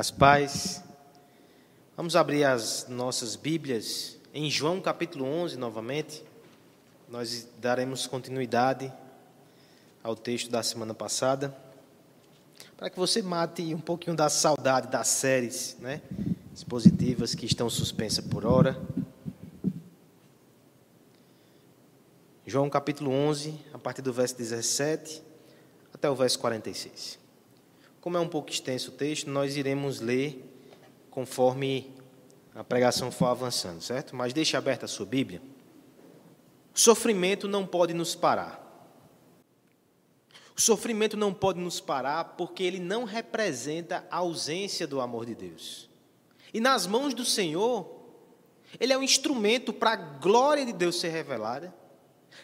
Graças paz. Vamos abrir as nossas Bíblias em João capítulo 11 novamente. Nós daremos continuidade ao texto da semana passada, para que você mate um pouquinho da saudade das séries, né, expositivas que estão suspensas por hora. João capítulo 11, a partir do verso 17 até o verso 46. Como é um pouco extenso o texto, nós iremos ler conforme a pregação for avançando, certo? Mas deixe aberta a sua Bíblia. O sofrimento não pode nos parar. O sofrimento não pode nos parar porque ele não representa a ausência do amor de Deus. E nas mãos do Senhor, ele é um instrumento para a glória de Deus ser revelada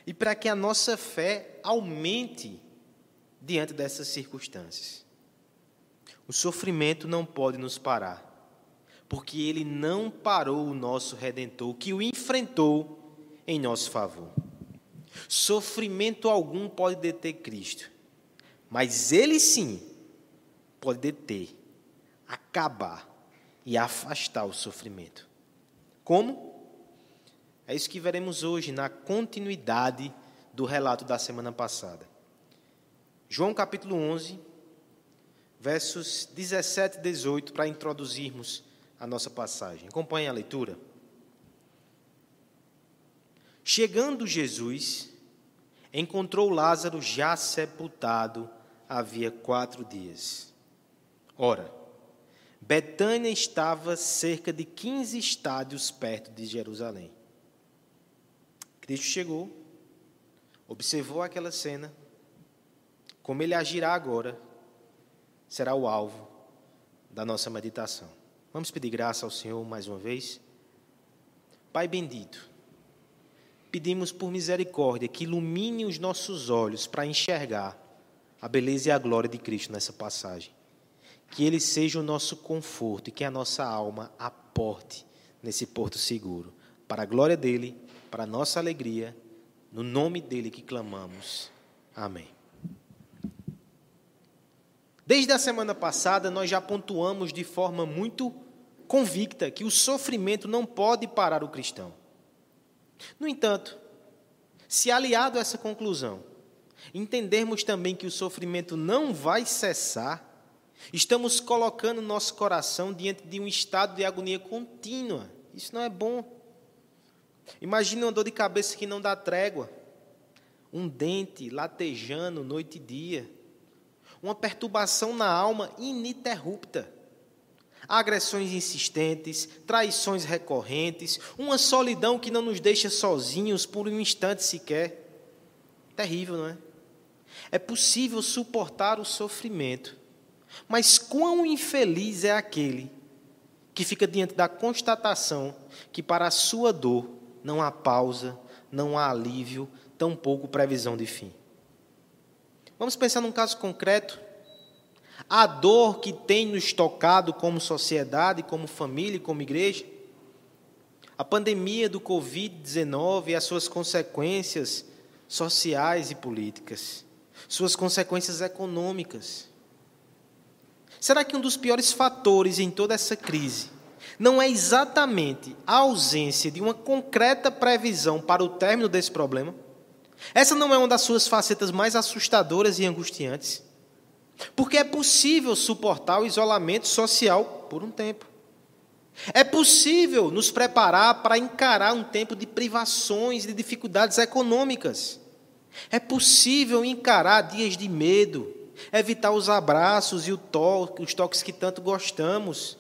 e para que a nossa fé aumente diante dessas circunstâncias. O sofrimento não pode nos parar, porque ele não parou o nosso redentor, que o enfrentou em nosso favor. Sofrimento algum pode deter Cristo, mas ele sim pode deter, acabar e afastar o sofrimento. Como? É isso que veremos hoje na continuidade do relato da semana passada. João capítulo 11, versos 17 e 18, para introduzirmos a nossa passagem. Acompanhe a leitura. Chegando Jesus, encontrou Lázaro já sepultado havia quatro dias. Ora, Betânia estava cerca de 15 estádios perto de Jerusalém. Cristo chegou, observou aquela cena, como ele agirá agora, será o alvo da nossa meditação. Vamos pedir graça ao Senhor mais uma vez? Pai bendito, pedimos por misericórdia que ilumine os nossos olhos para enxergar a beleza e a glória de Cristo nessa passagem. Que Ele seja o nosso conforto e que a nossa alma aporte nesse porto seguro. Para a glória dEle, para a nossa alegria, no nome dEle que clamamos. Amém. Desde a semana passada, nós já pontuamos de forma muito convicta que o sofrimento não pode parar o cristão. No entanto, se aliado a essa conclusão, entendermos também que o sofrimento não vai cessar, estamos colocando nosso coração diante de um estado de agonia contínua. Isso não é bom. Imagine uma dor de cabeça que não dá trégua, um dente latejando noite e dia uma perturbação na alma ininterrupta. Agressões insistentes, traições recorrentes, uma solidão que não nos deixa sozinhos por um instante sequer. Terrível, não é? É possível suportar o sofrimento, mas quão infeliz é aquele que fica diante da constatação que para a sua dor não há pausa, não há alívio, tampouco previsão de fim. Vamos pensar num caso concreto. A dor que tem nos tocado como sociedade, como família como igreja. A pandemia do Covid-19 e as suas consequências sociais e políticas. Suas consequências econômicas. Será que um dos piores fatores em toda essa crise não é exatamente a ausência de uma concreta previsão para o término desse problema? Essa não é uma das suas facetas mais assustadoras e angustiantes? Porque é possível suportar o isolamento social por um tempo. É possível nos preparar para encarar um tempo de privações e de dificuldades econômicas. É possível encarar dias de medo, evitar os abraços e os toques que tanto gostamos.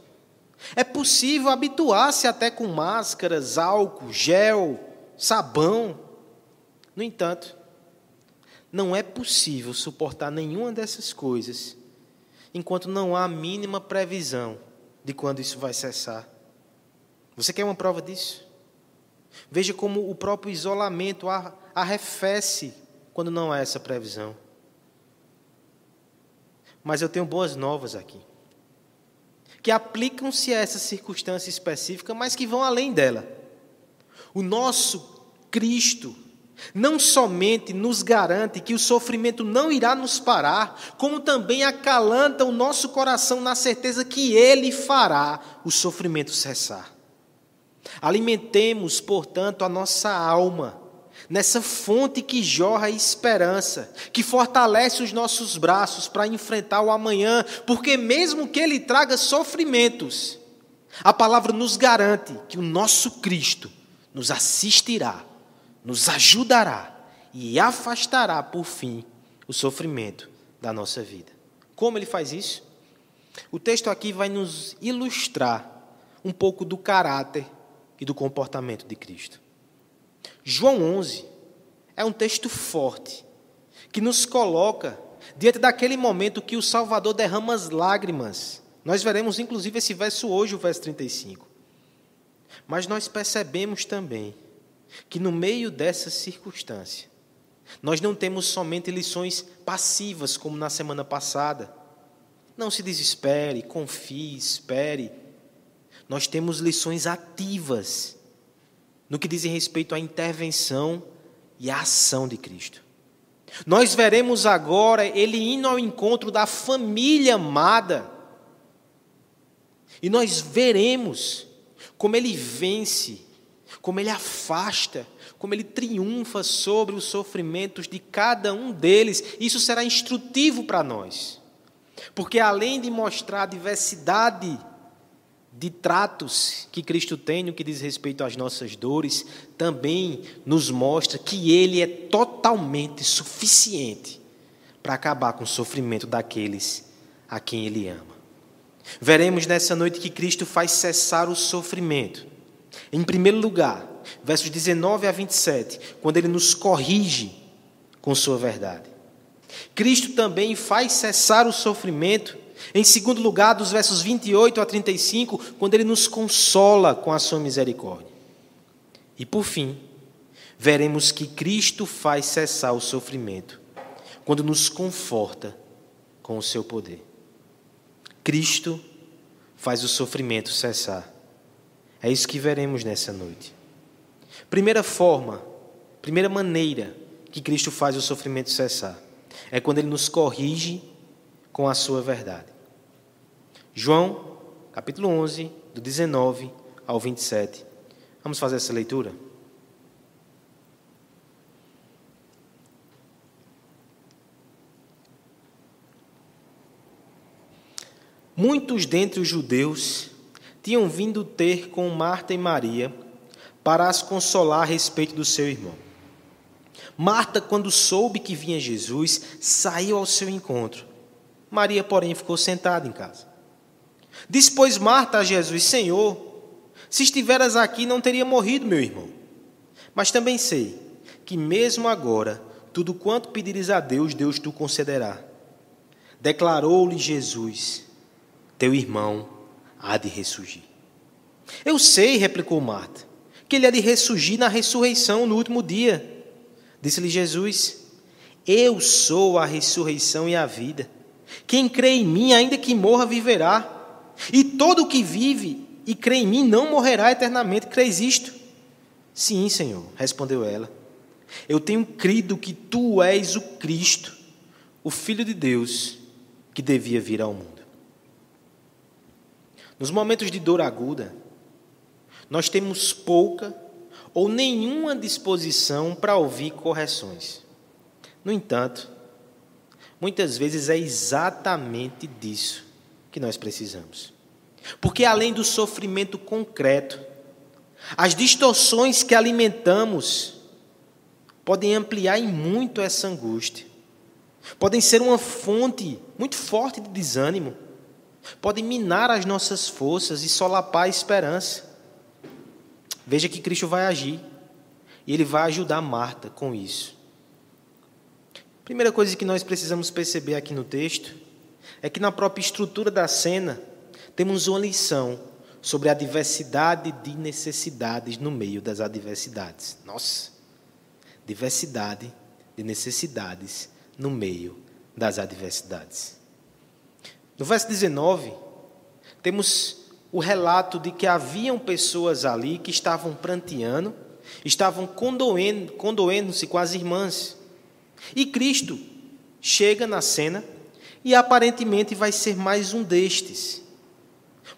É possível habituar-se até com máscaras, álcool, gel, sabão. No entanto, não é possível suportar nenhuma dessas coisas enquanto não há a mínima previsão de quando isso vai cessar. Você quer uma prova disso? Veja como o próprio isolamento arrefece quando não há essa previsão. Mas eu tenho boas novas aqui, que aplicam-se a essa circunstância específica, mas que vão além dela. O nosso Cristo não somente nos garante que o sofrimento não irá nos parar, como também acalanta o nosso coração na certeza que Ele fará o sofrimento cessar. Alimentemos, portanto, a nossa alma nessa fonte que jorra esperança, que fortalece os nossos braços para enfrentar o amanhã, porque mesmo que Ele traga sofrimentos, a palavra nos garante que o nosso Cristo nos assistirá nos ajudará e afastará, por fim, o sofrimento da nossa vida. Como ele faz isso? O texto aqui vai nos ilustrar um pouco do caráter e do comportamento de Cristo. João 11 é um texto forte que nos coloca diante daquele momento que o Salvador derrama as lágrimas. Nós veremos inclusive esse verso hoje, o verso 35. Mas nós percebemos também que no meio dessa circunstância, nós não temos somente lições passivas, como na semana passada. Não se desespere, confie, espere. Nós temos lições ativas no que diz respeito à intervenção e à ação de Cristo. Nós veremos agora ele indo ao encontro da família amada. E nós veremos como ele vence como ele afasta, como ele triunfa sobre os sofrimentos de cada um deles. Isso será instrutivo para nós. Porque além de mostrar a diversidade de tratos que Cristo tem no que diz respeito às nossas dores, também nos mostra que Ele é totalmente suficiente para acabar com o sofrimento daqueles a quem Ele ama. Veremos nessa noite que Cristo faz cessar o sofrimento em primeiro lugar, versos 19 a 27, quando ele nos corrige com sua verdade. Cristo também faz cessar o sofrimento. Em segundo lugar, dos versos 28 a 35, quando ele nos consola com a sua misericórdia. E por fim, veremos que Cristo faz cessar o sofrimento quando nos conforta com o seu poder. Cristo faz o sofrimento cessar é isso que veremos nessa noite. Primeira forma, primeira maneira que Cristo faz o sofrimento cessar é quando ele nos corrige com a sua verdade. João, capítulo 11, do 19 ao 27. Vamos fazer essa leitura? Muitos dentre os judeus tinham vindo ter com Marta e Maria para as consolar a respeito do seu irmão. Marta, quando soube que vinha Jesus, saiu ao seu encontro. Maria, porém, ficou sentada em casa. Disse, pois, Marta a Jesus: Senhor, se estiveras aqui, não teria morrido meu irmão. Mas também sei que, mesmo agora, tudo quanto pedires a Deus, Deus tu concederá. Declarou-lhe Jesus: Teu irmão há de ressurgir. Eu sei, replicou Marta, que ele há de ressurgir na ressurreição no último dia. Disse-lhe Jesus: Eu sou a ressurreição e a vida. Quem crê em mim, ainda que morra, viverá. E todo o que vive e crê em mim não morrerá eternamente. Crês isto? Sim, Senhor, respondeu ela. Eu tenho crido que tu és o Cristo, o Filho de Deus, que devia vir ao mundo. Nos momentos de dor aguda, nós temos pouca ou nenhuma disposição para ouvir correções. No entanto, muitas vezes é exatamente disso que nós precisamos. Porque além do sofrimento concreto, as distorções que alimentamos podem ampliar em muito essa angústia, podem ser uma fonte muito forte de desânimo podem minar as nossas forças e solapar a esperança. Veja que Cristo vai agir e ele vai ajudar Marta com isso. Primeira coisa que nós precisamos perceber aqui no texto é que na própria estrutura da cena temos uma lição sobre a diversidade de necessidades no meio das adversidades. Nossa, diversidade de necessidades no meio das adversidades. No verso 19, temos o relato de que haviam pessoas ali que estavam pranteando estavam condoendo, condoendo-se com as irmãs. E Cristo chega na cena e aparentemente vai ser mais um destes.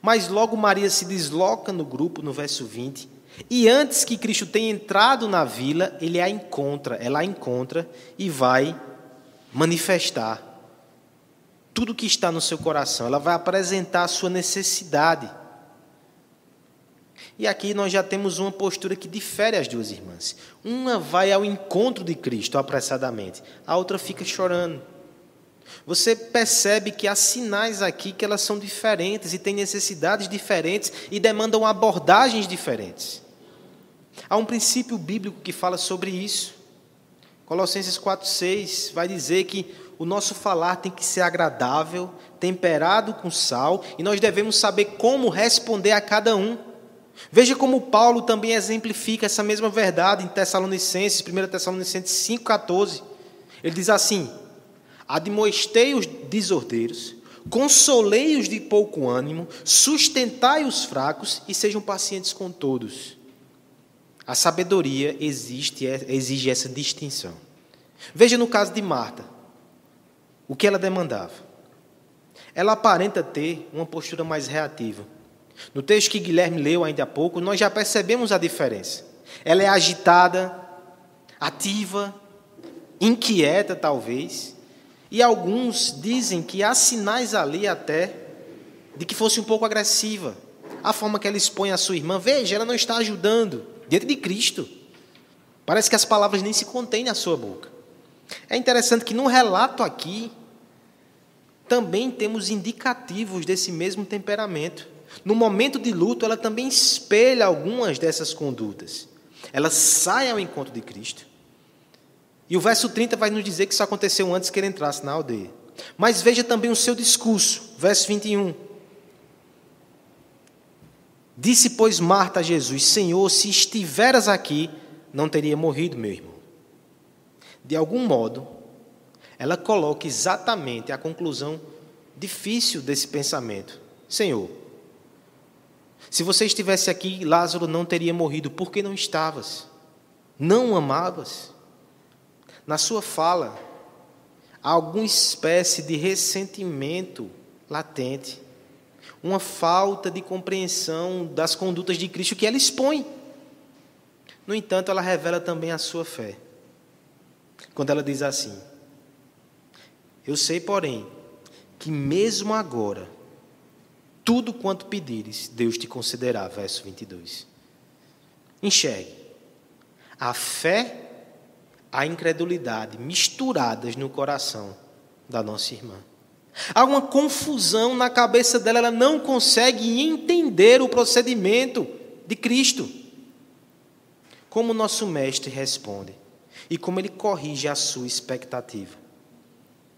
Mas logo Maria se desloca no grupo, no verso 20, e antes que Cristo tenha entrado na vila, ele a encontra, ela a encontra e vai manifestar tudo que está no seu coração. Ela vai apresentar a sua necessidade. E aqui nós já temos uma postura que difere as duas irmãs. Uma vai ao encontro de Cristo apressadamente, a outra fica chorando. Você percebe que há sinais aqui que elas são diferentes e têm necessidades diferentes e demandam abordagens diferentes. Há um princípio bíblico que fala sobre isso. Colossenses 4,6 vai dizer que o nosso falar tem que ser agradável, temperado com sal, e nós devemos saber como responder a cada um. Veja como Paulo também exemplifica essa mesma verdade em Tessalonicenses, 1 Tessalonicenses 5,14. Ele diz assim: Admoestei os desordeiros, consolei os de pouco ânimo, sustentai os fracos e sejam pacientes com todos. A sabedoria existe, exige essa distinção. Veja no caso de Marta, o que ela demandava. Ela aparenta ter uma postura mais reativa. No texto que Guilherme leu ainda há pouco, nós já percebemos a diferença. Ela é agitada, ativa, inquieta, talvez, e alguns dizem que há sinais ali até de que fosse um pouco agressiva. A forma que ela expõe a sua irmã, veja, ela não está ajudando diante de Cristo. Parece que as palavras nem se contêm na sua boca. É interessante que no relato aqui também temos indicativos desse mesmo temperamento. No momento de luto, ela também espelha algumas dessas condutas. Ela sai ao encontro de Cristo. E o verso 30 vai nos dizer que isso aconteceu antes que ele entrasse na aldeia. Mas veja também o seu discurso, verso 21. Disse, pois, Marta a Jesus: Senhor, se estiveras aqui, não teria morrido meu irmão. De algum modo, ela coloca exatamente a conclusão difícil desse pensamento: Senhor, se você estivesse aqui, Lázaro não teria morrido, por que não estavas? Não amavas? Na sua fala, há alguma espécie de ressentimento latente uma falta de compreensão das condutas de Cristo que ela expõe. No entanto, ela revela também a sua fé. Quando ela diz assim: Eu sei, porém, que mesmo agora, tudo quanto pedires, Deus te concederá. Verso 22. Enxergue. A fé, a incredulidade misturadas no coração da nossa irmã. Há uma confusão na cabeça dela, ela não consegue entender o procedimento de Cristo. Como nosso mestre responde e como ele corrige a sua expectativa.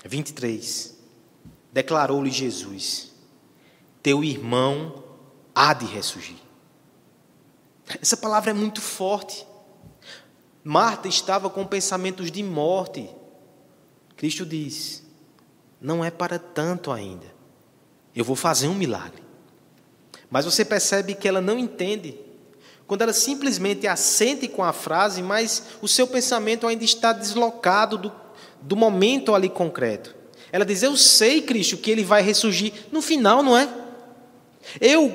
23. Declarou-lhe Jesus: Teu irmão há de ressurgir. Essa palavra é muito forte. Marta estava com pensamentos de morte. Cristo diz: não é para tanto ainda. Eu vou fazer um milagre. Mas você percebe que ela não entende. Quando ela simplesmente assente com a frase, mas o seu pensamento ainda está deslocado do, do momento ali concreto. Ela diz: Eu sei, Cristo, que ele vai ressurgir no final, não é? Eu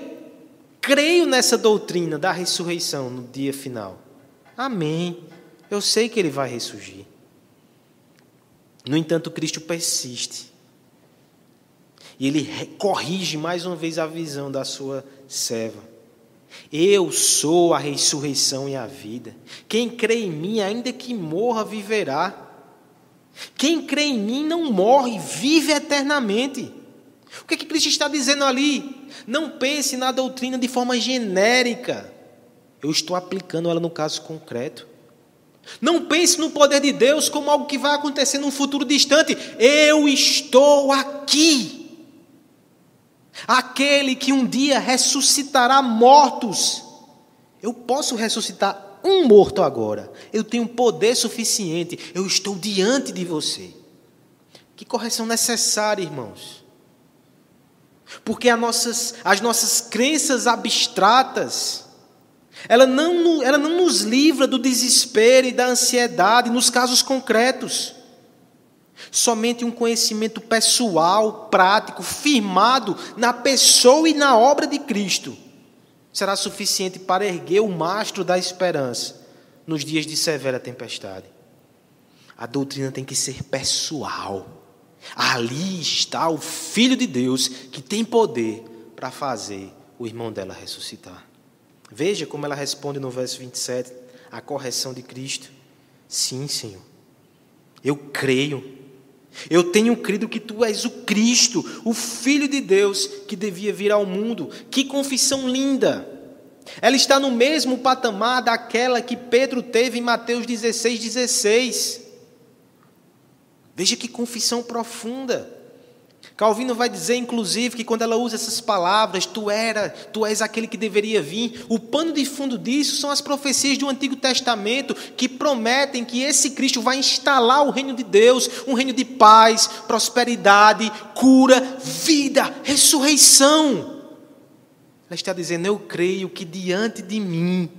creio nessa doutrina da ressurreição no dia final. Amém. Eu sei que ele vai ressurgir. No entanto, Cristo persiste. E ele corrige mais uma vez a visão da sua serva. Eu sou a ressurreição e a vida. Quem crê em mim, ainda que morra, viverá. Quem crê em mim não morre, vive eternamente. O que, é que Cristo está dizendo ali? Não pense na doutrina de forma genérica. Eu estou aplicando ela no caso concreto. Não pense no poder de Deus como algo que vai acontecer num futuro distante. Eu estou aqui. Aquele que um dia ressuscitará mortos. Eu posso ressuscitar um morto agora. Eu tenho poder suficiente. Eu estou diante de você. Que correção necessária, irmãos. Porque as nossas, as nossas crenças abstratas, Ela não, ela não nos livra do desespero e da ansiedade nos casos concretos. Somente um conhecimento pessoal, prático, firmado na pessoa e na obra de Cristo será suficiente para erguer o mastro da esperança nos dias de severa tempestade. A doutrina tem que ser pessoal. Ali está o Filho de Deus que tem poder para fazer o irmão dela ressuscitar. Veja como ela responde no verso 27, a correção de Cristo. Sim, Senhor. Eu creio. Eu tenho crido que tu és o Cristo, o Filho de Deus que devia vir ao mundo. Que confissão linda! Ela está no mesmo patamar daquela que Pedro teve em Mateus 16, 16. Veja que confissão profunda. Calvino vai dizer, inclusive, que quando ela usa essas palavras, tu era, tu és aquele que deveria vir, o pano de fundo disso são as profecias do Antigo Testamento que prometem que esse Cristo vai instalar o reino de Deus, um reino de paz, prosperidade, cura, vida, ressurreição. Ela está dizendo: Eu creio que diante de mim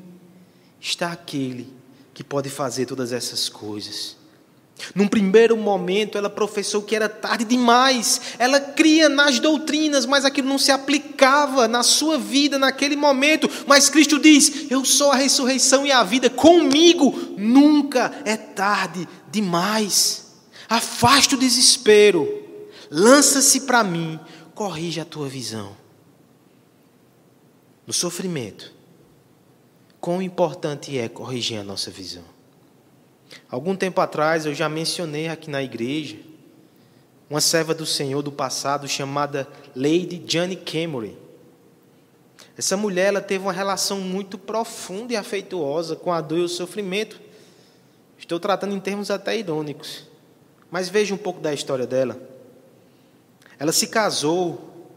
está aquele que pode fazer todas essas coisas. Num primeiro momento, ela professou que era tarde demais. Ela cria nas doutrinas, mas aquilo não se aplicava na sua vida naquele momento. Mas Cristo diz: Eu sou a ressurreição e a vida. Comigo nunca é tarde demais. Afasta o desespero. Lança-se para mim. Corrige a tua visão. No sofrimento, quão importante é corrigir a nossa visão. Algum tempo atrás eu já mencionei aqui na igreja uma serva do Senhor do passado chamada Lady Jane Cameron. Essa mulher ela teve uma relação muito profunda e afetuosa com a dor e o sofrimento. Estou tratando em termos até irônicos. Mas veja um pouco da história dela. Ela se casou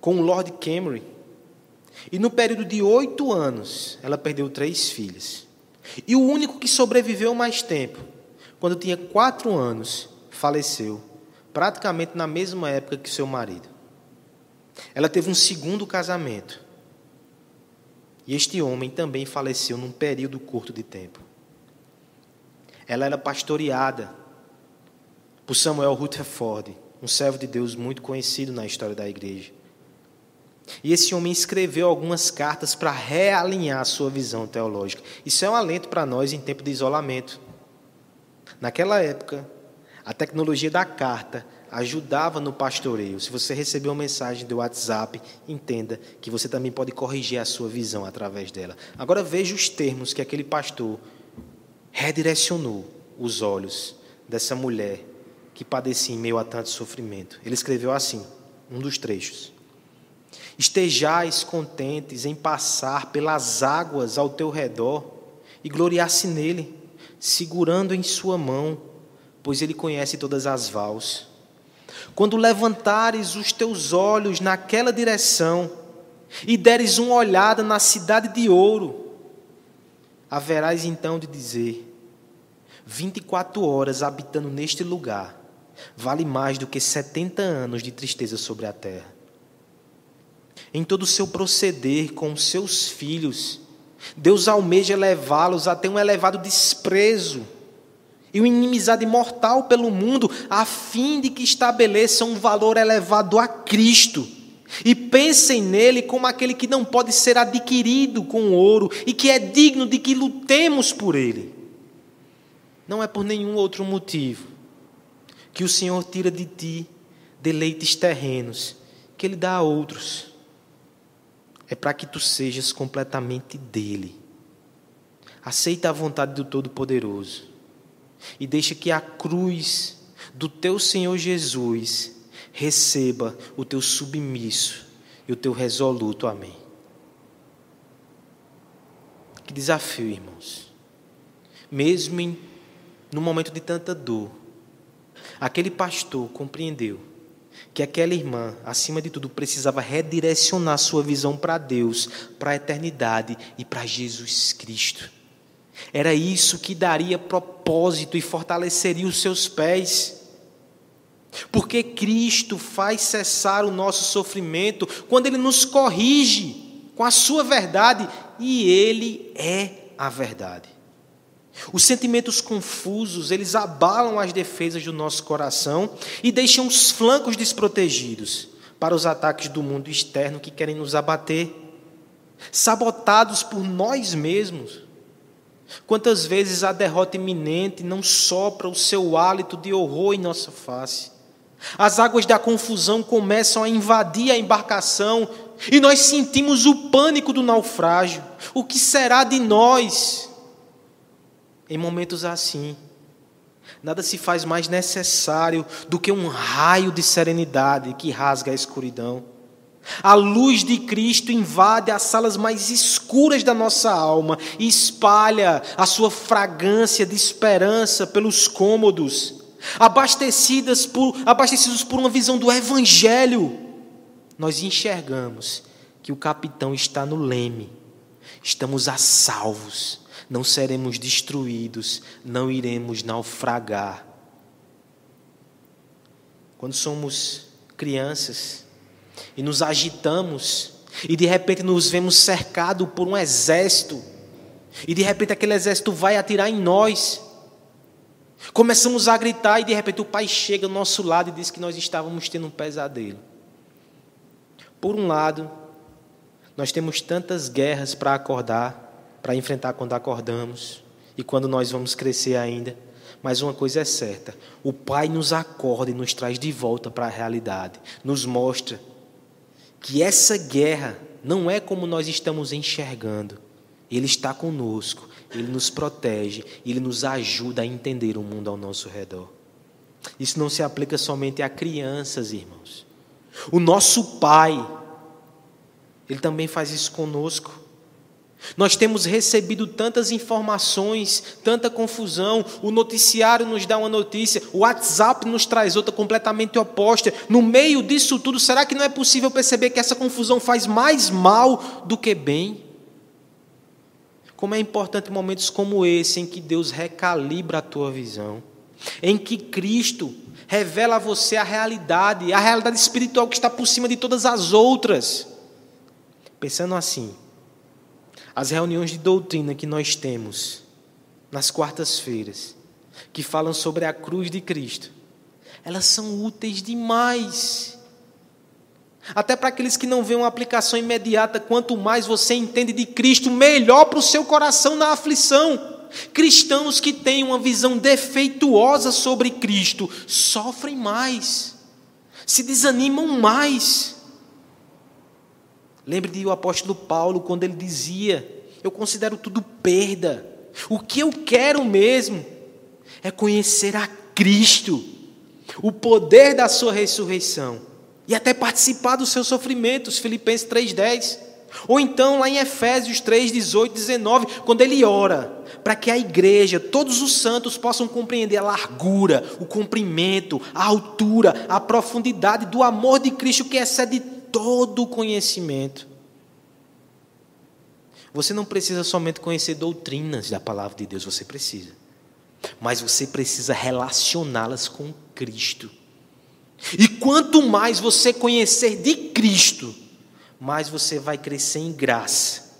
com o Lord Cameron. E no período de oito anos, ela perdeu três filhas. E o único que sobreviveu mais tempo, quando tinha quatro anos, faleceu, praticamente na mesma época que seu marido. Ela teve um segundo casamento. E este homem também faleceu num período curto de tempo. Ela era pastoreada por Samuel Rutherford, um servo de Deus muito conhecido na história da igreja. E esse homem escreveu algumas cartas para realinhar a sua visão teológica. Isso é um alento para nós em tempo de isolamento. Naquela época, a tecnologia da carta ajudava no pastoreio. Se você recebeu uma mensagem do WhatsApp, entenda que você também pode corrigir a sua visão através dela. Agora veja os termos que aquele pastor redirecionou os olhos dessa mulher que padecia em meio a tanto sofrimento. Ele escreveu assim, um dos trechos. Estejais contentes em passar pelas águas ao teu redor e gloriar-se nele, segurando em sua mão, pois ele conhece todas as vals. Quando levantares os teus olhos naquela direção e deres uma olhada na cidade de ouro, haverás então de dizer: 24 horas habitando neste lugar vale mais do que 70 anos de tristeza sobre a terra em todo o seu proceder com seus filhos. Deus almeja levá-los a ter um elevado desprezo e uma inimizade mortal pelo mundo, a fim de que estabeleçam um valor elevado a Cristo. E pensem nele como aquele que não pode ser adquirido com ouro e que é digno de que lutemos por ele. Não é por nenhum outro motivo que o Senhor tira de ti deleites terrenos que ele dá a outros é para que tu sejas completamente dele. Aceita a vontade do Todo-Poderoso e deixa que a cruz do teu Senhor Jesus receba o teu submisso e o teu resoluto amém. Que desafio, irmãos. Mesmo em, no momento de tanta dor, aquele pastor compreendeu que aquela irmã, acima de tudo, precisava redirecionar sua visão para Deus, para a eternidade e para Jesus Cristo. Era isso que daria propósito e fortaleceria os seus pés. Porque Cristo faz cessar o nosso sofrimento quando Ele nos corrige com a Sua verdade e Ele é a verdade. Os sentimentos confusos, eles abalam as defesas do nosso coração e deixam os flancos desprotegidos para os ataques do mundo externo que querem nos abater, sabotados por nós mesmos. Quantas vezes a derrota iminente não sopra o seu hálito de horror em nossa face? As águas da confusão começam a invadir a embarcação e nós sentimos o pânico do naufrágio. O que será de nós? Em momentos assim, nada se faz mais necessário do que um raio de serenidade que rasga a escuridão. A luz de Cristo invade as salas mais escuras da nossa alma e espalha a sua fragrância de esperança pelos cômodos, abastecidas por, abastecidos por uma visão do Evangelho. Nós enxergamos que o capitão está no leme, estamos a salvos não seremos destruídos, não iremos naufragar. Quando somos crianças e nos agitamos e de repente nos vemos cercados por um exército, e de repente aquele exército vai atirar em nós. Começamos a gritar e de repente o pai chega ao nosso lado e diz que nós estávamos tendo um pesadelo. Por um lado, nós temos tantas guerras para acordar, para enfrentar quando acordamos e quando nós vamos crescer ainda. Mas uma coisa é certa: o Pai nos acorda e nos traz de volta para a realidade, nos mostra que essa guerra não é como nós estamos enxergando. Ele está conosco, ele nos protege, ele nos ajuda a entender o mundo ao nosso redor. Isso não se aplica somente a crianças, irmãos. O nosso Pai, ele também faz isso conosco. Nós temos recebido tantas informações, tanta confusão. O noticiário nos dá uma notícia, o WhatsApp nos traz outra completamente oposta. No meio disso tudo, será que não é possível perceber que essa confusão faz mais mal do que bem? Como é importante momentos como esse, em que Deus recalibra a tua visão, em que Cristo revela a você a realidade, a realidade espiritual que está por cima de todas as outras. Pensando assim, as reuniões de doutrina que nós temos nas quartas-feiras, que falam sobre a cruz de Cristo, elas são úteis demais. Até para aqueles que não veem uma aplicação imediata, quanto mais você entende de Cristo, melhor para o seu coração na aflição. Cristãos que têm uma visão defeituosa sobre Cristo sofrem mais, se desanimam mais. Lembre de o apóstolo Paulo quando ele dizia: Eu considero tudo perda. O que eu quero mesmo é conhecer a Cristo, o poder da sua ressurreição e até participar dos seus sofrimentos. Filipenses 3,10. Ou então lá em Efésios 3, 18, 19, quando ele ora para que a igreja, todos os santos possam compreender a largura, o comprimento, a altura, a profundidade do amor de Cristo que excede todo o conhecimento. Você não precisa somente conhecer doutrinas da palavra de Deus, você precisa. Mas você precisa relacioná-las com Cristo. E quanto mais você conhecer de Cristo, mais você vai crescer em graça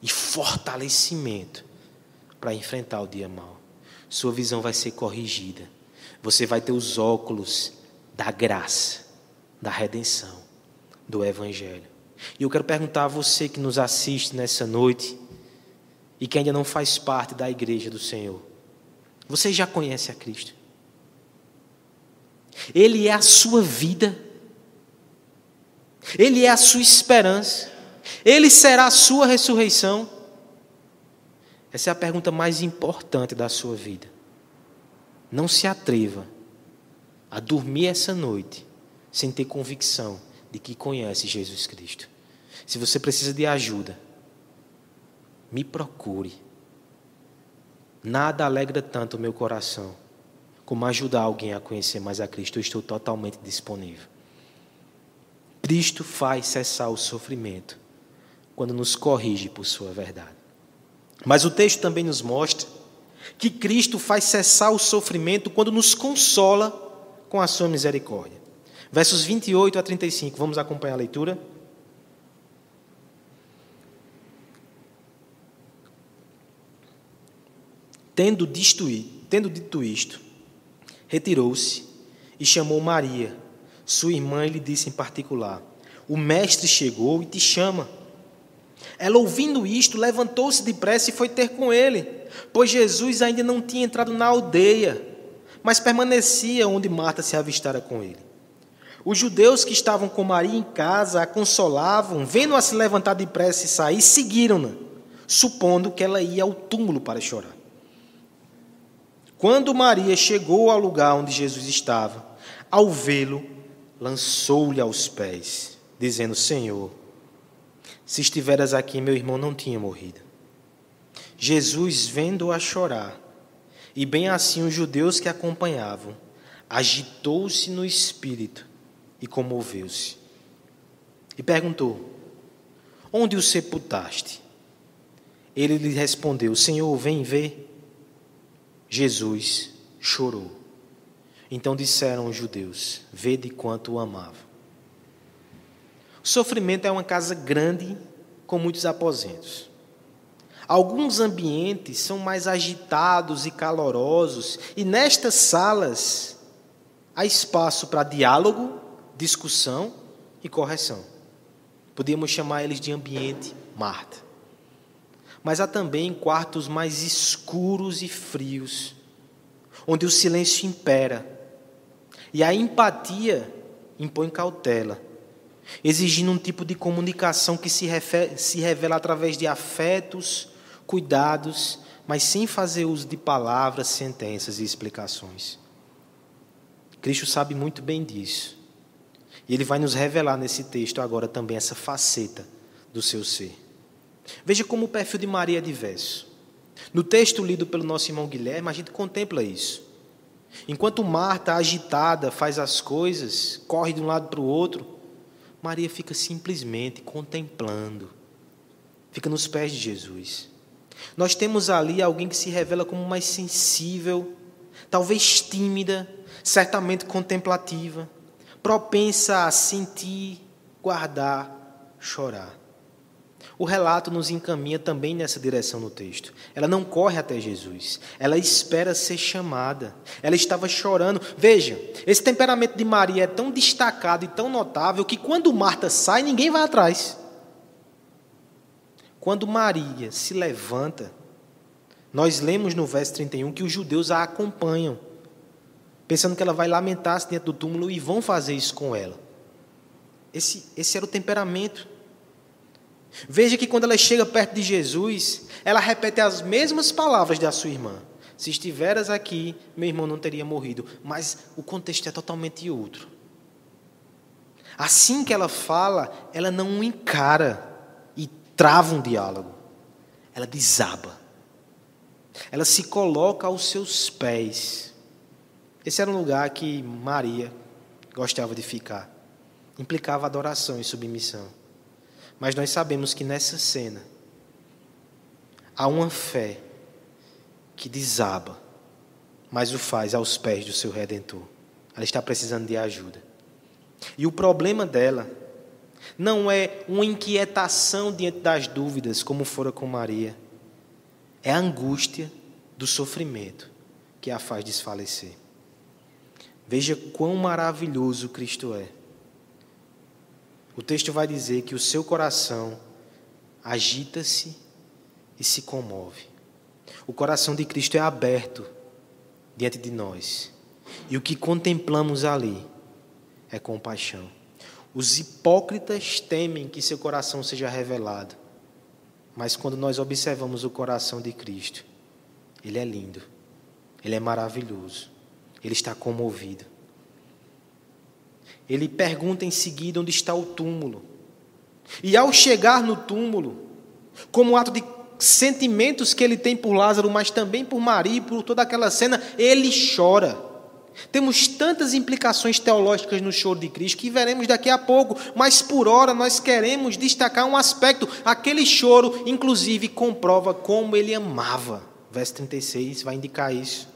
e fortalecimento para enfrentar o dia mau. Sua visão vai ser corrigida. Você vai ter os óculos da graça, da redenção do Evangelho. E eu quero perguntar a você que nos assiste nessa noite e que ainda não faz parte da igreja do Senhor: você já conhece a Cristo? Ele é a sua vida, Ele é a sua esperança, Ele será a sua ressurreição. Essa é a pergunta mais importante da sua vida. Não se atreva a dormir essa noite sem ter convicção de que conhece Jesus Cristo. Se você precisa de ajuda, me procure. Nada alegra tanto o meu coração como ajudar alguém a conhecer mais a Cristo. Eu estou totalmente disponível. Cristo faz cessar o sofrimento quando nos corrige por sua verdade. Mas o texto também nos mostra que Cristo faz cessar o sofrimento quando nos consola com a sua misericórdia versos 28 a 35. Vamos acompanhar a leitura. Tendo, distuí, tendo dito isto, retirou-se e chamou Maria, sua irmã, e lhe disse em particular: O mestre chegou e te chama. Ela, ouvindo isto, levantou-se depressa e foi ter com ele, pois Jesus ainda não tinha entrado na aldeia, mas permanecia onde Marta se avistara com ele. Os judeus que estavam com Maria em casa a consolavam, vendo-a se levantar depressa e sair, seguiram-na, supondo que ela ia ao túmulo para chorar. Quando Maria chegou ao lugar onde Jesus estava, ao vê-lo, lançou-lhe aos pés, dizendo: Senhor, se estiveras aqui, meu irmão não tinha morrido. Jesus, vendo-a chorar, e bem assim os judeus que acompanhavam, agitou-se no espírito e comoveu-se. E perguntou: Onde o sepultaste? Ele lhe respondeu: Senhor, vem ver. Jesus chorou. Então disseram os judeus: Vede quanto o amava. O sofrimento é uma casa grande com muitos aposentos. Alguns ambientes são mais agitados e calorosos, e nestas salas há espaço para diálogo discussão e correção. Podíamos chamar eles de ambiente Marta. Mas há também quartos mais escuros e frios, onde o silêncio impera e a empatia impõe cautela, exigindo um tipo de comunicação que se, se revela através de afetos, cuidados, mas sem fazer uso de palavras, sentenças e explicações. Cristo sabe muito bem disso. E ele vai nos revelar nesse texto agora também essa faceta do seu ser. Veja como o perfil de Maria é diverso. No texto lido pelo nosso irmão Guilherme, a gente contempla isso. Enquanto Marta, agitada, faz as coisas, corre de um lado para o outro, Maria fica simplesmente contemplando, fica nos pés de Jesus. Nós temos ali alguém que se revela como mais sensível, talvez tímida, certamente contemplativa propensa a sentir, guardar, chorar. O relato nos encaminha também nessa direção no texto. Ela não corre até Jesus, ela espera ser chamada. Ela estava chorando. Veja, esse temperamento de Maria é tão destacado e tão notável que quando Marta sai, ninguém vai atrás. Quando Maria se levanta, nós lemos no verso 31 que os judeus a acompanham pensando que ela vai lamentar-se dentro do túmulo e vão fazer isso com ela. Esse, esse era o temperamento. Veja que quando ela chega perto de Jesus, ela repete as mesmas palavras da sua irmã. Se estiveras aqui, meu irmão não teria morrido. Mas o contexto é totalmente outro. Assim que ela fala, ela não encara e trava um diálogo. Ela desaba. Ela se coloca aos seus pés esse era um lugar que Maria gostava de ficar. Implicava adoração e submissão. Mas nós sabemos que nessa cena há uma fé que desaba, mas o faz aos pés do seu redentor. Ela está precisando de ajuda. E o problema dela não é uma inquietação diante das dúvidas, como fora com Maria. É a angústia do sofrimento que a faz desfalecer. Veja quão maravilhoso Cristo é. O texto vai dizer que o seu coração agita-se e se comove. O coração de Cristo é aberto diante de nós. E o que contemplamos ali é compaixão. Os hipócritas temem que seu coração seja revelado. Mas quando nós observamos o coração de Cristo, ele é lindo, ele é maravilhoso. Ele está comovido. Ele pergunta em seguida onde está o túmulo. E ao chegar no túmulo, como ato de sentimentos que ele tem por Lázaro, mas também por Maria e por toda aquela cena, ele chora. Temos tantas implicações teológicas no choro de Cristo que veremos daqui a pouco, mas por hora nós queremos destacar um aspecto. Aquele choro, inclusive, comprova como ele amava. Verso 36 vai indicar isso.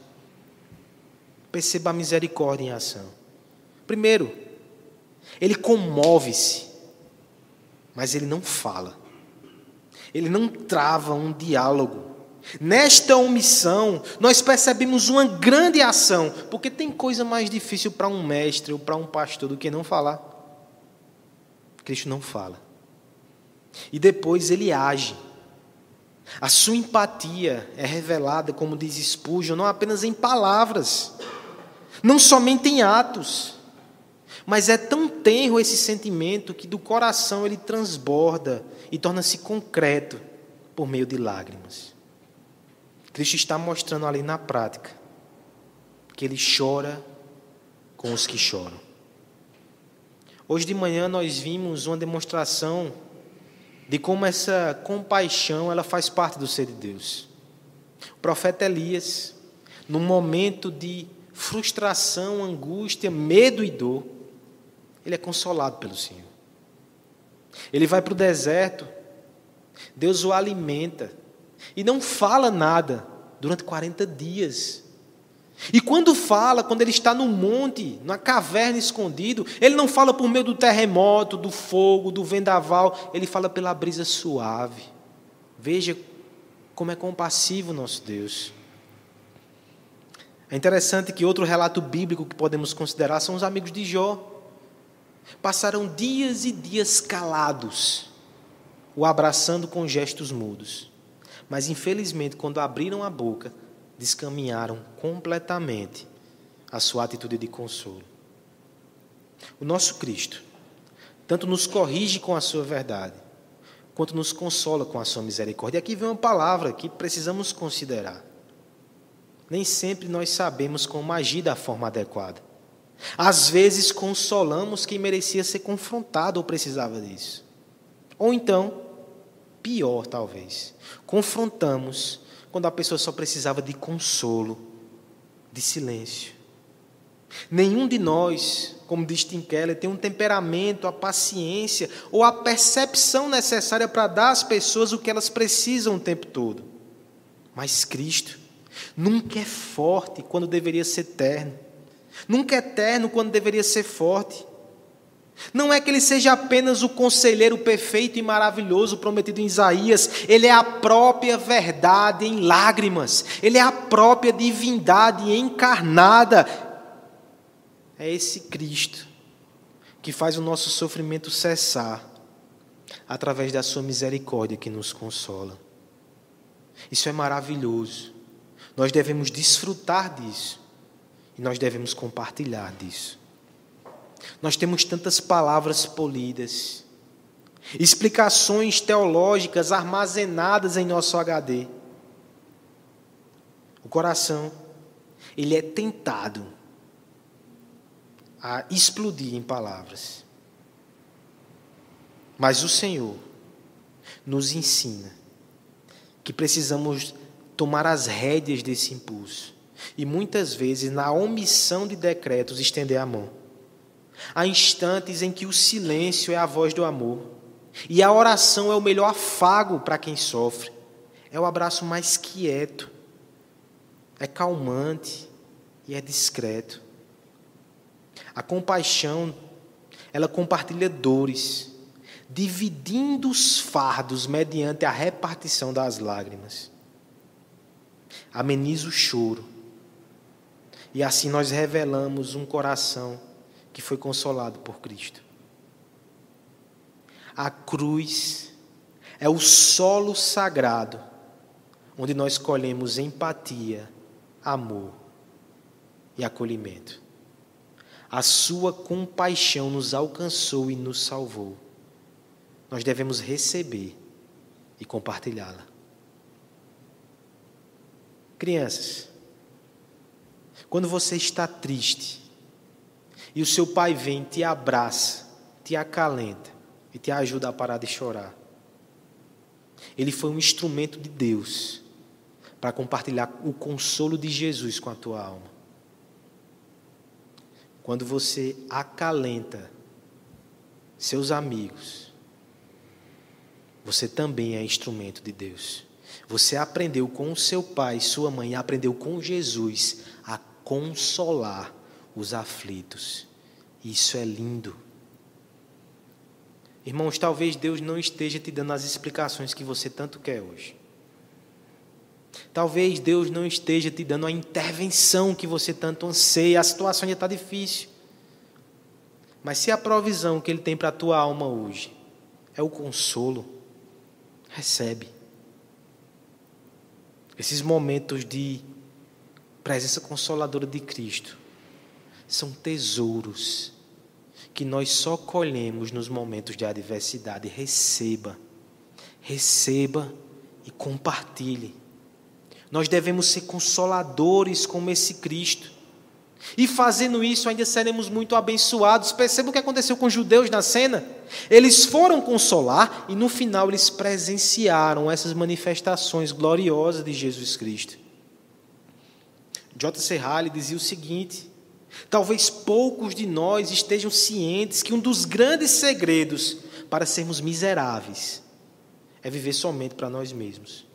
Perceba a misericórdia em ação. Primeiro, ele comove-se, mas ele não fala. Ele não trava um diálogo. Nesta omissão, nós percebemos uma grande ação, porque tem coisa mais difícil para um mestre ou para um pastor do que não falar. Cristo não fala. E depois ele age. A sua empatia é revelada, como diz Spurgeon, não apenas em palavras, não somente em atos, mas é tão tenro esse sentimento que do coração ele transborda e torna-se concreto por meio de lágrimas. Cristo está mostrando ali na prática que ele chora com os que choram. Hoje de manhã nós vimos uma demonstração de como essa compaixão ela faz parte do ser de Deus. O profeta Elias, num momento de frustração, angústia, medo e dor, ele é consolado pelo Senhor. Ele vai para o deserto, Deus o alimenta, e não fala nada durante 40 dias. E quando fala, quando ele está no monte, na caverna escondido, ele não fala por meio do terremoto, do fogo, do vendaval, ele fala pela brisa suave. Veja como é compassivo nosso Deus. É interessante que outro relato bíblico que podemos considerar são os amigos de Jó. Passaram dias e dias calados, o abraçando com gestos mudos. Mas infelizmente, quando abriram a boca, descaminharam completamente a sua atitude de consolo. O nosso Cristo tanto nos corrige com a sua verdade, quanto nos consola com a sua misericórdia. E aqui vem uma palavra que precisamos considerar. Nem sempre nós sabemos como agir da forma adequada. Às vezes consolamos quem merecia ser confrontado ou precisava disso. Ou então, pior talvez, confrontamos quando a pessoa só precisava de consolo, de silêncio. Nenhum de nós, como diz Tim Keller, tem um temperamento, a paciência ou a percepção necessária para dar às pessoas o que elas precisam o tempo todo. Mas Cristo nunca é forte quando deveria ser terno, nunca é terno quando deveria ser forte. Não é que ele seja apenas o conselheiro perfeito e maravilhoso prometido em Isaías, ele é a própria verdade em lágrimas, ele é a própria divindade encarnada. É esse Cristo que faz o nosso sofrimento cessar através da sua misericórdia que nos consola. Isso é maravilhoso. Nós devemos desfrutar disso e nós devemos compartilhar disso. Nós temos tantas palavras polidas, explicações teológicas armazenadas em nosso HD. O coração, ele é tentado a explodir em palavras. Mas o Senhor nos ensina que precisamos tomar as rédeas desse impulso e muitas vezes, na omissão de decretos, estender a mão. Há instantes em que o silêncio é a voz do amor. E a oração é o melhor afago para quem sofre. É o abraço mais quieto, é calmante e é discreto. A compaixão, ela compartilha dores, dividindo os fardos mediante a repartição das lágrimas. Ameniza o choro. E assim nós revelamos um coração que foi consolado por Cristo. A cruz é o solo sagrado onde nós colhemos empatia, amor e acolhimento. A sua compaixão nos alcançou e nos salvou. Nós devemos receber e compartilhá-la. Crianças, quando você está triste, e o seu pai vem, te abraça, te acalenta e te ajuda a parar de chorar. Ele foi um instrumento de Deus para compartilhar o consolo de Jesus com a tua alma. Quando você acalenta seus amigos, você também é instrumento de Deus. Você aprendeu com seu pai, sua mãe, aprendeu com Jesus a consolar os aflitos. Isso é lindo. Irmãos, talvez Deus não esteja te dando as explicações que você tanto quer hoje. Talvez Deus não esteja te dando a intervenção que você tanto anseia, a situação já está difícil. Mas se a provisão que Ele tem para a tua alma hoje é o consolo, recebe. Esses momentos de presença consoladora de Cristo são tesouros que nós só colhemos nos momentos de adversidade. Receba, receba e compartilhe. Nós devemos ser consoladores como esse Cristo. E fazendo isso, ainda seremos muito abençoados. Perceba o que aconteceu com os judeus na cena. Eles foram consolar e no final eles presenciaram essas manifestações gloriosas de Jesus Cristo. J.C. Halley dizia o seguinte: talvez poucos de nós estejam cientes que um dos grandes segredos para sermos miseráveis é viver somente para nós mesmos.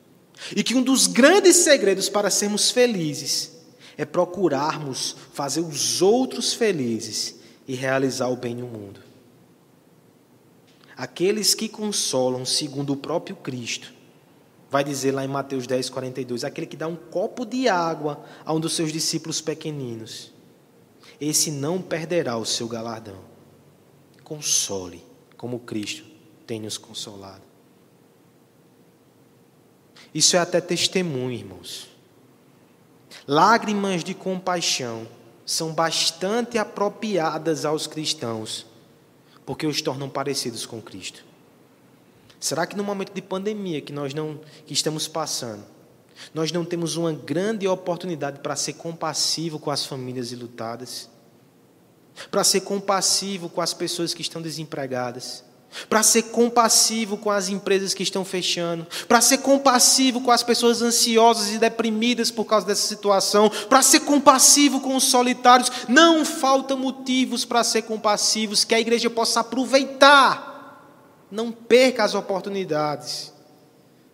E que um dos grandes segredos para sermos felizes é procurarmos fazer os outros felizes e realizar o bem no mundo. Aqueles que consolam segundo o próprio Cristo, vai dizer lá em Mateus 10, 42, aquele que dá um copo de água a um dos seus discípulos pequeninos, esse não perderá o seu galardão. Console, como Cristo tem nos consolado. Isso é até testemunho, irmãos. Lágrimas de compaixão são bastante apropriadas aos cristãos, porque os tornam parecidos com Cristo. Será que no momento de pandemia que nós não que estamos passando, nós não temos uma grande oportunidade para ser compassivo com as famílias ilutadas, para ser compassivo com as pessoas que estão desempregadas, para ser compassivo com as empresas que estão fechando, para ser compassivo com as pessoas ansiosas e deprimidas por causa dessa situação, para ser compassivo com os solitários. Não faltam motivos para ser compassivos que a igreja possa aproveitar. Não perca as oportunidades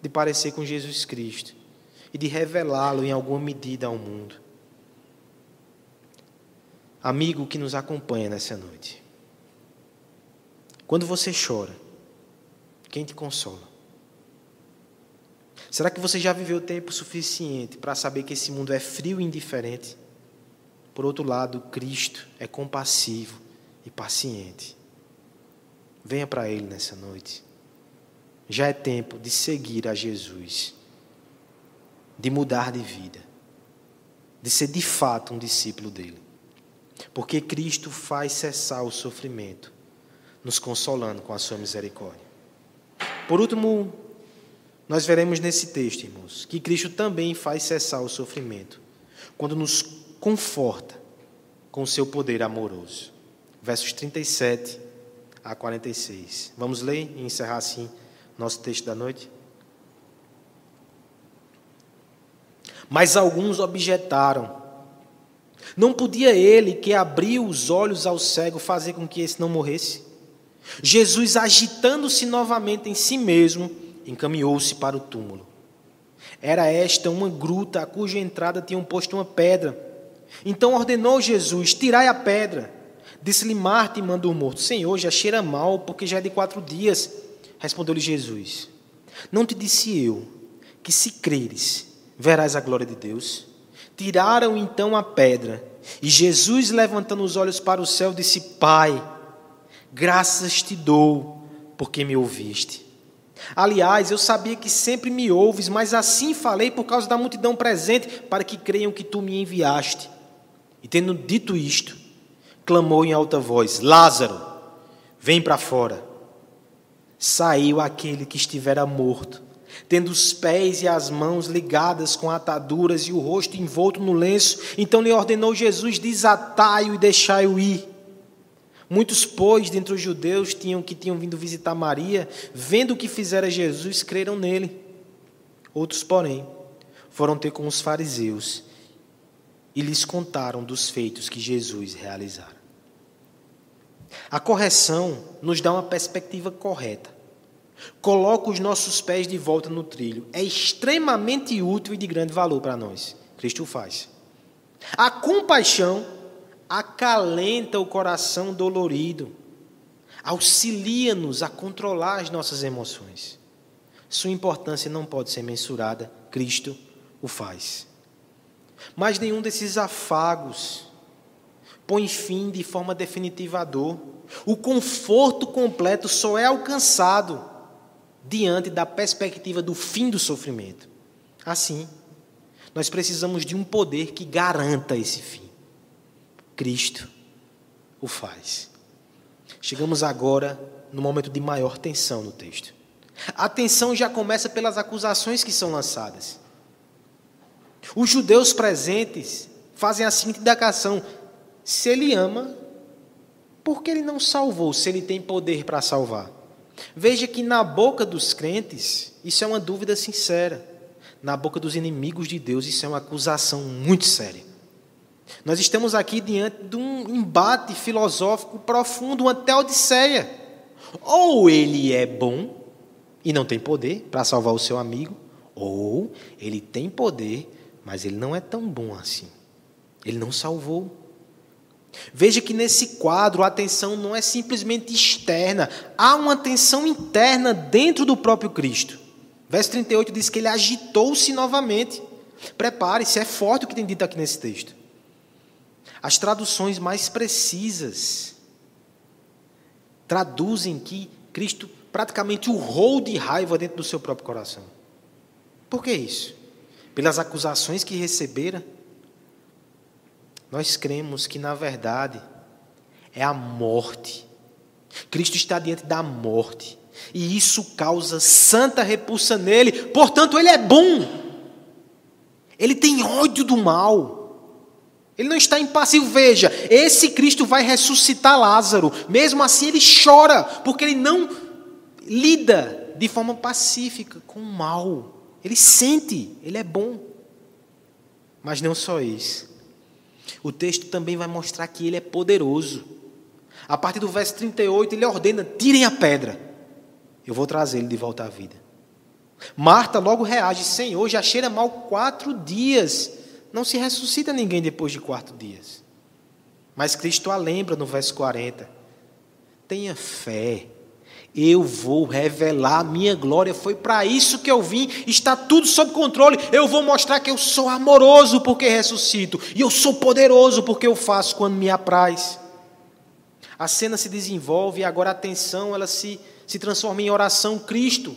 de parecer com Jesus Cristo e de revelá-lo em alguma medida ao mundo. Amigo que nos acompanha nessa noite. Quando você chora, quem te consola? Será que você já viveu tempo suficiente para saber que esse mundo é frio e indiferente? Por outro lado, Cristo é compassivo e paciente. Venha para Ele nessa noite. Já é tempo de seguir a Jesus, de mudar de vida, de ser de fato um discípulo dele. Porque Cristo faz cessar o sofrimento nos consolando com a sua misericórdia. Por último, nós veremos nesse texto, irmãos, que Cristo também faz cessar o sofrimento quando nos conforta com o seu poder amoroso. Versos 37 a 46. Vamos ler e encerrar assim nosso texto da noite? Mas alguns objetaram. Não podia ele, que abriu os olhos ao cego, fazer com que esse não morresse? Jesus, agitando-se novamente em si mesmo, encaminhou-se para o túmulo. Era esta uma gruta a cuja entrada tinham posto uma pedra. Então ordenou Jesus: Tirai a pedra. Disse-lhe Marta, e mandou o morto: Senhor, já cheira mal, porque já é de quatro dias. Respondeu-lhe Jesus: Não te disse eu que, se creres, verás a glória de Deus? Tiraram então a pedra. E Jesus, levantando os olhos para o céu, disse: Pai, Graças te dou, porque me ouviste. Aliás, eu sabia que sempre me ouves, mas assim falei por causa da multidão presente, para que creiam que tu me enviaste. E tendo dito isto, clamou em alta voz: Lázaro, vem para fora. Saiu aquele que estivera morto, tendo os pés e as mãos ligadas com ataduras e o rosto envolto no lenço. Então lhe ordenou Jesus: Desatai-o e deixai-o ir. Muitos, pois, dentre os judeus tinham que tinham vindo visitar Maria, vendo o que fizera Jesus, creram nele. Outros, porém, foram ter com os fariseus e lhes contaram dos feitos que Jesus realizara. A correção nos dá uma perspectiva correta. Coloca os nossos pés de volta no trilho. É extremamente útil e de grande valor para nós. Cristo faz. A compaixão acalenta o coração dolorido, auxilia-nos a controlar as nossas emoções. Sua importância não pode ser mensurada, Cristo o faz. Mas nenhum desses afagos põe fim de forma definitiva à dor. O conforto completo só é alcançado diante da perspectiva do fim do sofrimento. Assim, nós precisamos de um poder que garanta esse fim. Cristo o faz. Chegamos agora no momento de maior tensão no texto. A tensão já começa pelas acusações que são lançadas. Os judeus presentes fazem a seguinte indagação: se ele ama, por que ele não salvou, se ele tem poder para salvar? Veja que na boca dos crentes, isso é uma dúvida sincera. Na boca dos inimigos de Deus, isso é uma acusação muito séria. Nós estamos aqui diante de um embate filosófico profundo, uma teodiceia. Ou ele é bom e não tem poder para salvar o seu amigo, ou ele tem poder, mas ele não é tão bom assim. Ele não salvou. Veja que nesse quadro a tensão não é simplesmente externa, há uma tensão interna dentro do próprio Cristo. Verso 38 diz que ele agitou-se novamente. Prepare-se, é forte o que tem dito aqui nesse texto. As traduções mais precisas traduzem que Cristo praticamente urrou de raiva dentro do seu próprio coração. Por que isso? Pelas acusações que recebera? Nós cremos que, na verdade, é a morte. Cristo está diante da morte. E isso causa santa repulsa nele. Portanto, ele é bom. Ele tem ódio do mal. Ele não está impassivo. Veja, esse Cristo vai ressuscitar Lázaro. Mesmo assim, ele chora, porque ele não lida de forma pacífica com o mal. Ele sente, ele é bom. Mas não só isso. O texto também vai mostrar que ele é poderoso. A partir do verso 38, ele ordena: tirem a pedra. Eu vou trazer ele de volta à vida. Marta logo reage: Senhor, já cheira mal quatro dias. Não se ressuscita ninguém depois de quatro dias. Mas Cristo a lembra no verso 40. Tenha fé. Eu vou revelar a minha glória. Foi para isso que eu vim. Está tudo sob controle. Eu vou mostrar que eu sou amoroso porque ressuscito. E eu sou poderoso porque eu faço quando me apraz. A cena se desenvolve e agora a atenção ela se, se transforma em oração. Cristo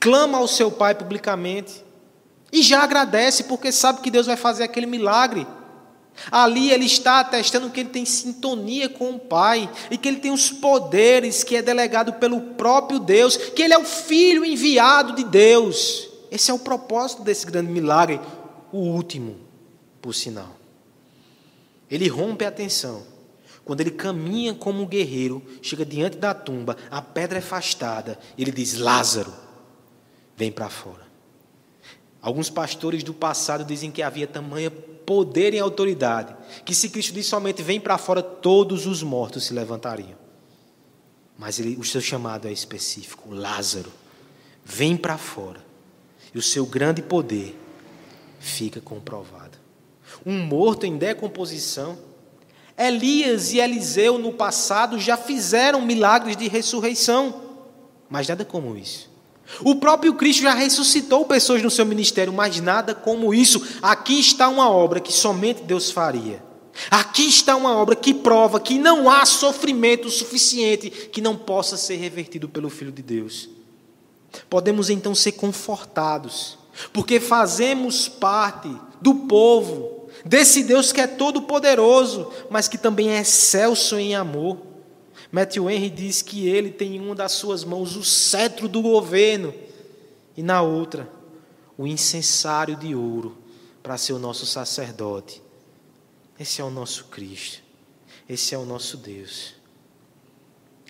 clama ao seu Pai publicamente. E já agradece porque sabe que Deus vai fazer aquele milagre. Ali ele está atestando que ele tem sintonia com o Pai e que ele tem os poderes que é delegado pelo próprio Deus, que ele é o filho enviado de Deus. Esse é o propósito desse grande milagre, o último, por sinal. Ele rompe a tensão. Quando ele caminha como um guerreiro, chega diante da tumba, a pedra é afastada, ele diz: Lázaro, vem para fora. Alguns pastores do passado dizem que havia tamanha poder e autoridade, que se Cristo diz somente vem para fora, todos os mortos se levantariam. Mas ele, o seu chamado é específico: Lázaro, vem para fora. E o seu grande poder fica comprovado. Um morto em decomposição. Elias e Eliseu no passado já fizeram milagres de ressurreição, mas nada como isso. O próprio Cristo já ressuscitou pessoas no seu ministério, mas nada como isso. Aqui está uma obra que somente Deus faria. Aqui está uma obra que prova que não há sofrimento suficiente que não possa ser revertido pelo Filho de Deus. Podemos então ser confortados, porque fazemos parte do povo, desse Deus que é todo-poderoso, mas que também é excelso em amor. Matthew Henry diz que ele tem em uma das suas mãos o cetro do governo e na outra o incensário de ouro para ser o nosso sacerdote. Esse é o nosso Cristo. Esse é o nosso Deus.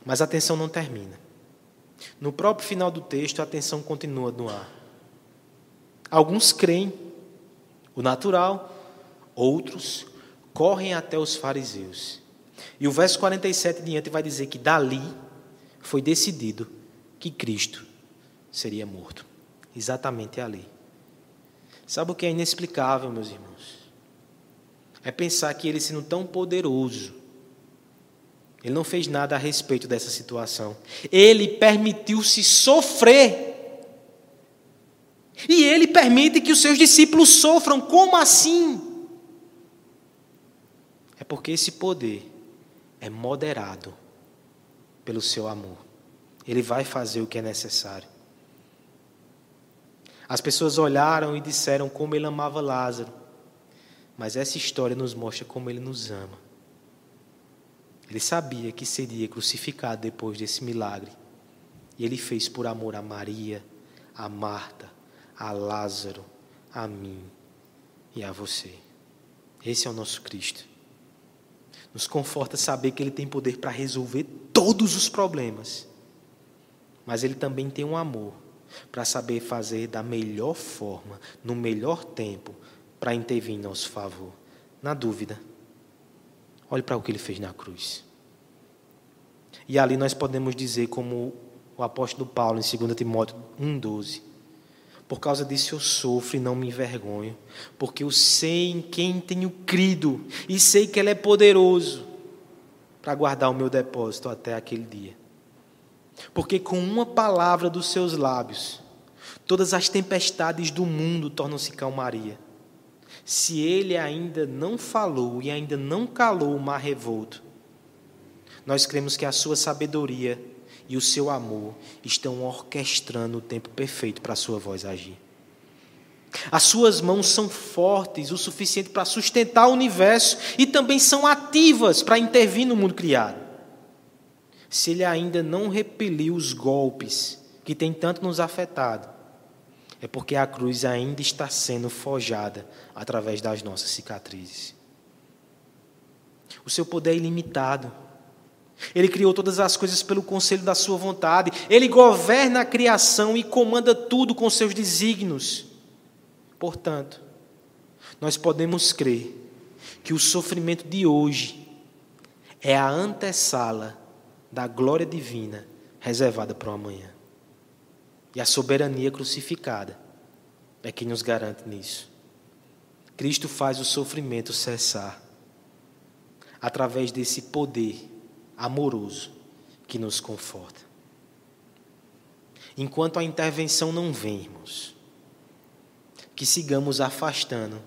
Mas a tensão não termina. No próprio final do texto, a tensão continua no ar. Alguns creem o natural, outros correm até os fariseus e o verso 47 diante vai dizer que dali foi decidido que Cristo seria morto. Exatamente ali. Sabe o que é inexplicável, meus irmãos? É pensar que ele, sendo tão poderoso, ele não fez nada a respeito dessa situação. Ele permitiu-se sofrer E ele permite que os seus discípulos sofram. Como assim? É porque esse poder é moderado pelo seu amor. Ele vai fazer o que é necessário. As pessoas olharam e disseram como ele amava Lázaro. Mas essa história nos mostra como ele nos ama. Ele sabia que seria crucificado depois desse milagre. E ele fez por amor a Maria, a Marta, a Lázaro, a mim e a você. Esse é o nosso Cristo. Nos conforta saber que Ele tem poder para resolver todos os problemas. Mas Ele também tem um amor para saber fazer da melhor forma, no melhor tempo, para intervir em nosso favor. Na dúvida, olhe para o que Ele fez na cruz. E ali nós podemos dizer, como o apóstolo Paulo em 2 Timóteo 1,12: por causa disso eu sofro e não me envergonho, porque eu sei em quem tenho crido e sei que Ele é poderoso para guardar o meu depósito até aquele dia. Porque com uma palavra dos seus lábios, todas as tempestades do mundo tornam-se calmaria. Se ele ainda não falou e ainda não calou o mar revolto, nós cremos que a sua sabedoria e o seu amor estão orquestrando o tempo perfeito para a sua voz agir. As suas mãos são fortes o suficiente para sustentar o universo e também são ativas para intervir no mundo criado. Se ele ainda não repeliu os golpes que tem tanto nos afetado, é porque a cruz ainda está sendo forjada através das nossas cicatrizes. O seu poder é ilimitado. Ele criou todas as coisas pelo conselho da sua vontade. Ele governa a criação e comanda tudo com seus desígnios. Portanto, nós podemos crer que o sofrimento de hoje é a antessala da glória divina reservada para o amanhã. E a soberania crucificada é quem nos garante nisso. Cristo faz o sofrimento cessar através desse poder amoroso que nos conforta. Enquanto a intervenção não vem, que sigamos afastando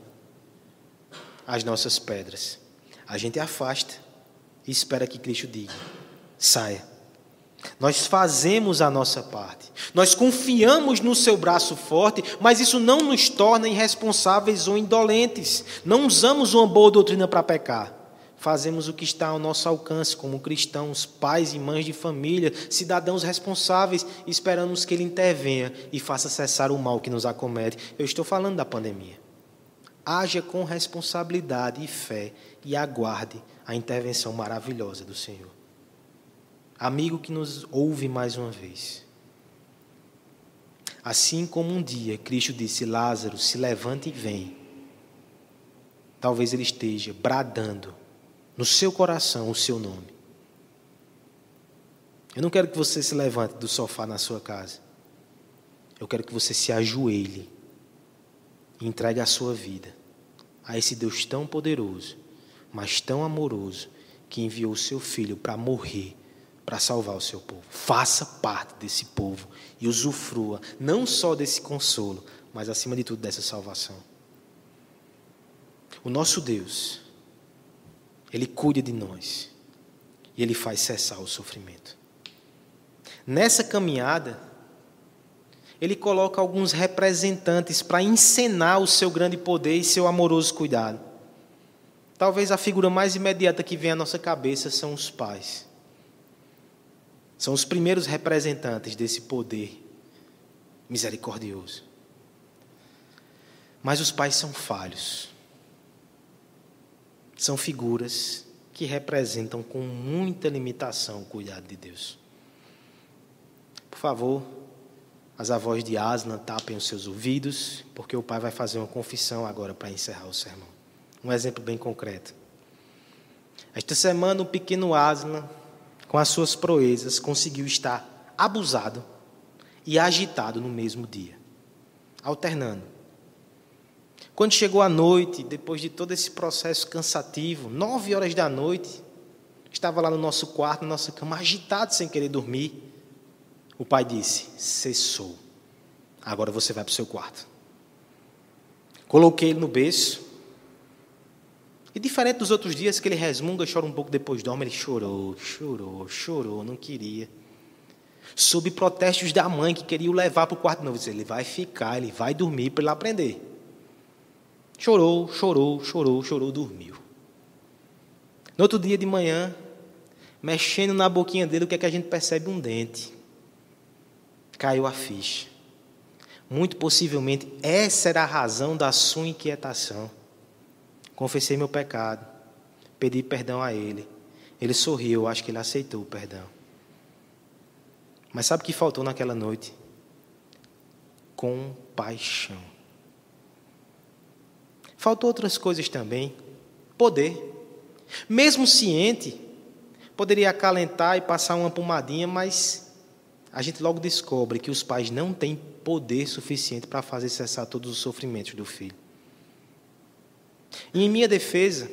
as nossas pedras. A gente afasta e espera que Cristo diga: saia. Nós fazemos a nossa parte. Nós confiamos no seu braço forte, mas isso não nos torna irresponsáveis ou indolentes. Não usamos uma boa doutrina para pecar fazemos o que está ao nosso alcance como cristãos, pais e mães de família, cidadãos responsáveis, esperamos que Ele intervenha e faça cessar o mal que nos acomete. Eu estou falando da pandemia. Haja com responsabilidade e fé e aguarde a intervenção maravilhosa do Senhor. Amigo que nos ouve mais uma vez. Assim como um dia Cristo disse: Lázaro, se levante e vem. Talvez ele esteja bradando no seu coração o seu nome. Eu não quero que você se levante do sofá na sua casa. Eu quero que você se ajoelhe e entregue a sua vida a esse Deus tão poderoso, mas tão amoroso, que enviou o seu filho para morrer, para salvar o seu povo. Faça parte desse povo e usufrua não só desse consolo, mas acima de tudo dessa salvação. O nosso Deus ele cuida de nós. E Ele faz cessar o sofrimento. Nessa caminhada, Ele coloca alguns representantes para encenar o seu grande poder e seu amoroso cuidado. Talvez a figura mais imediata que vem à nossa cabeça são os pais. São os primeiros representantes desse poder misericordioso. Mas os pais são falhos são figuras que representam com muita limitação o cuidado de Deus. Por favor, as avós de Aslan tapem os seus ouvidos, porque o pai vai fazer uma confissão agora para encerrar o sermão. Um exemplo bem concreto. Esta semana, o pequeno Aslan, com as suas proezas, conseguiu estar abusado e agitado no mesmo dia, alternando quando chegou a noite, depois de todo esse processo cansativo, nove horas da noite, estava lá no nosso quarto, na nossa cama, agitado sem querer dormir. O pai disse: cessou. Agora você vai para o seu quarto. Coloquei ele no berço. E diferente dos outros dias que ele resmunga, chora um pouco depois dorme, ele chorou, chorou, chorou, não queria. Sob protestos da mãe que queria o levar para o quarto novo, disse, ele vai ficar, ele vai dormir para ele aprender. Chorou, chorou, chorou, chorou, dormiu. No outro dia de manhã, mexendo na boquinha dele, o que é que a gente percebe? Um dente. Caiu a ficha. Muito possivelmente essa era a razão da sua inquietação. Confessei meu pecado, pedi perdão a ele. Ele sorriu, acho que ele aceitou o perdão. Mas sabe o que faltou naquela noite? Compaixão. Faltou outras coisas também. Poder. Mesmo ciente, poderia acalentar e passar uma pomadinha, mas a gente logo descobre que os pais não têm poder suficiente para fazer cessar todos os sofrimentos do filho. E em minha defesa,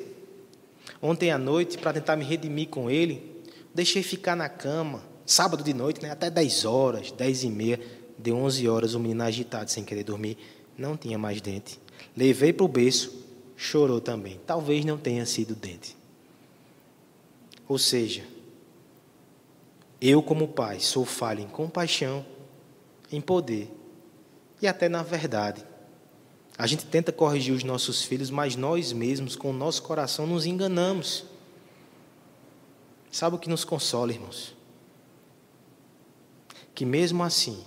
ontem à noite, para tentar me redimir com ele, deixei ficar na cama, sábado de noite, né, até 10 horas, 10 e meia, deu 11 horas, o menino agitado, sem querer dormir, não tinha mais dente. Levei para o berço, chorou também. Talvez não tenha sido dente. Ou seja, eu, como pai, sou falho em compaixão, em poder e até na verdade. A gente tenta corrigir os nossos filhos, mas nós mesmos, com o nosso coração, nos enganamos. Sabe o que nos consola, irmãos? Que mesmo assim,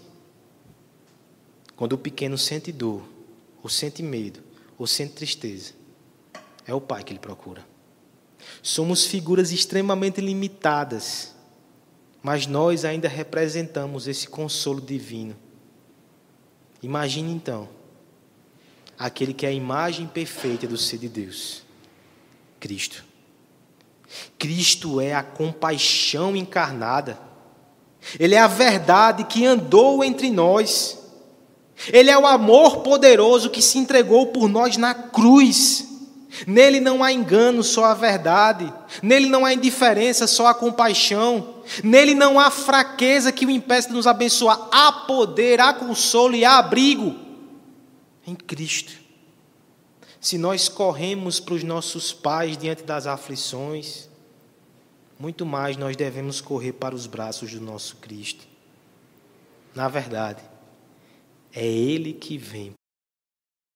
quando o pequeno sente dor, ou sente medo, ou sente tristeza, é o pai que ele procura. Somos figuras extremamente limitadas, mas nós ainda representamos esse consolo divino. Imagine então aquele que é a imagem perfeita do ser de Deus, Cristo. Cristo é a compaixão encarnada. Ele é a verdade que andou entre nós. Ele é o amor poderoso que se entregou por nós na cruz. Nele não há engano, só a verdade. Nele não há indiferença, só a compaixão. Nele não há fraqueza que o impeça de nos abençoar. Há poder, há consolo e há abrigo em Cristo. Se nós corremos para os nossos pais diante das aflições, muito mais nós devemos correr para os braços do nosso Cristo. Na verdade, é Ele que vem